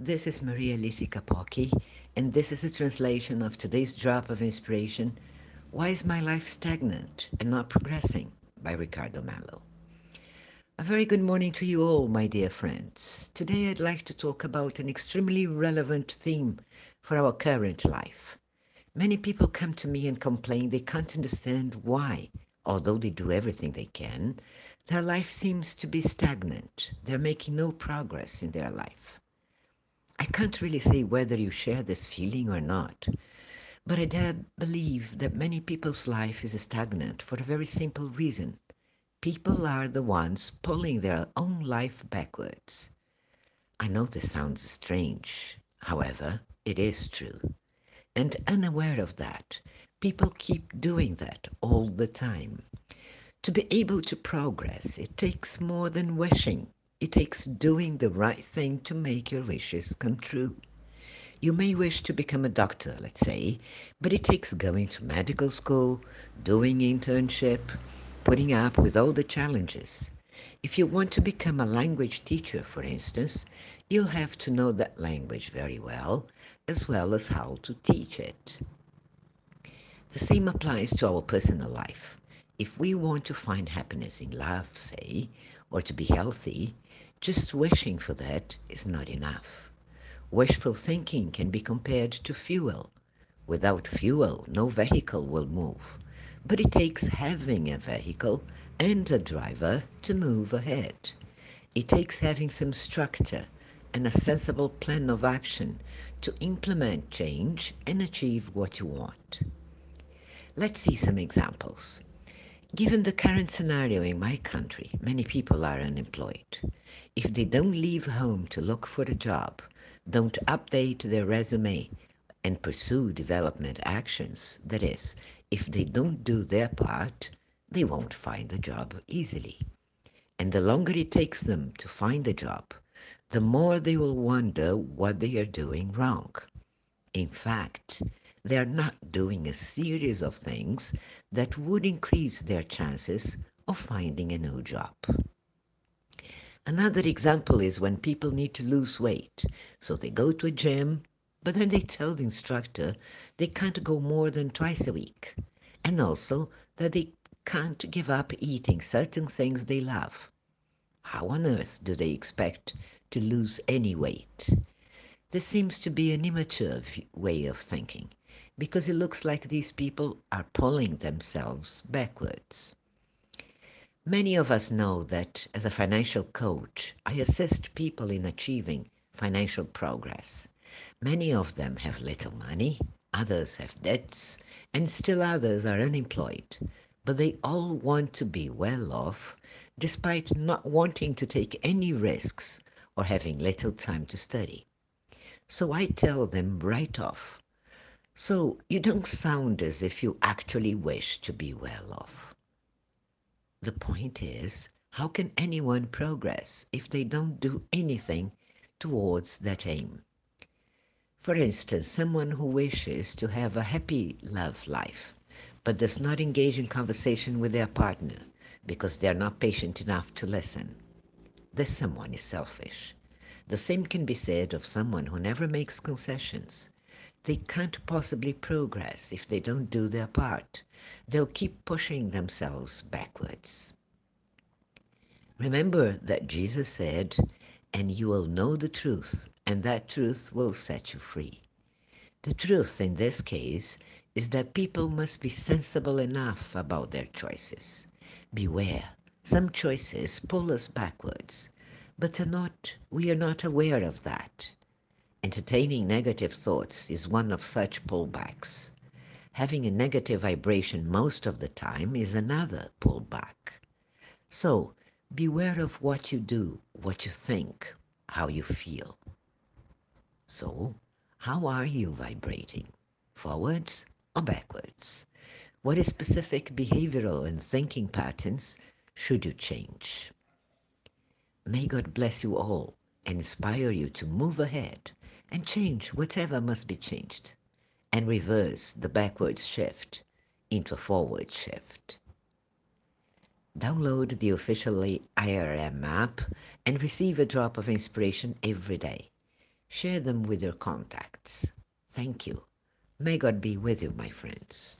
This is Maria Lisi Kapoki, and this is a translation of today's drop of inspiration Why is My Life Stagnant and Not Progressing? by Ricardo Mello. A very good morning to you all, my dear friends. Today I'd like to talk about an extremely relevant theme for our current life. Many people come to me and complain they can't understand why, although they do everything they can, their life seems to be stagnant. They're making no progress in their life. I can't really say whether you share this feeling or not, but I dare believe that many people's life is stagnant for a very simple reason. People are the ones pulling their own life backwards. I know this sounds strange, however, it is true. And unaware of that, people keep doing that all the time. To be able to progress, it takes more than wishing. It takes doing the right thing to make your wishes come true. You may wish to become a doctor, let's say, but it takes going to medical school, doing internship, putting up with all the challenges. If you want to become a language teacher, for instance, you'll have to know that language very well, as well as how to teach it. The same applies to our personal life. If we want to find happiness in love, say, or to be healthy, just wishing for that is not enough. Wishful thinking can be compared to fuel. Without fuel, no vehicle will move. But it takes having a vehicle and a driver to move ahead. It takes having some structure and a sensible plan of action to implement change and achieve what you want. Let's see some examples. Given the current scenario in my country, many people are unemployed. If they don't leave home to look for a job, don't update their resume, and pursue development actions, that is, if they don't do their part, they won't find a job easily. And the longer it takes them to find a job, the more they will wonder what they are doing wrong. In fact, they are not doing a series of things that would increase their chances of finding a new job. Another example is when people need to lose weight. So they go to a gym, but then they tell the instructor they can't go more than twice a week, and also that they can't give up eating certain things they love. How on earth do they expect to lose any weight? This seems to be an immature way of thinking because it looks like these people are pulling themselves backwards. Many of us know that as a financial coach, I assist people in achieving financial progress. Many of them have little money, others have debts, and still others are unemployed. But they all want to be well off despite not wanting to take any risks or having little time to study. So I tell them right off so you don't sound as if you actually wish to be well off. The point is, how can anyone progress if they don't do anything towards that aim? For instance, someone who wishes to have a happy love life, but does not engage in conversation with their partner because they are not patient enough to listen. This someone is selfish. The same can be said of someone who never makes concessions they can't possibly progress if they don't do their part. They'll keep pushing themselves backwards. Remember that Jesus said, and you will know the truth, and that truth will set you free. The truth in this case is that people must be sensible enough about their choices. Beware, some choices pull us backwards, but are not, we are not aware of that. Entertaining negative thoughts is one of such pullbacks. Having a negative vibration most of the time is another pullback. So, beware of what you do, what you think, how you feel. So, how are you vibrating? Forwards or backwards? What specific behavioral and thinking patterns should you change? May God bless you all and inspire you to move ahead and change whatever must be changed and reverse the backwards shift into a forward shift. Download the officially IRM app and receive a drop of inspiration every day. Share them with your contacts. Thank you. May God be with you, my friends.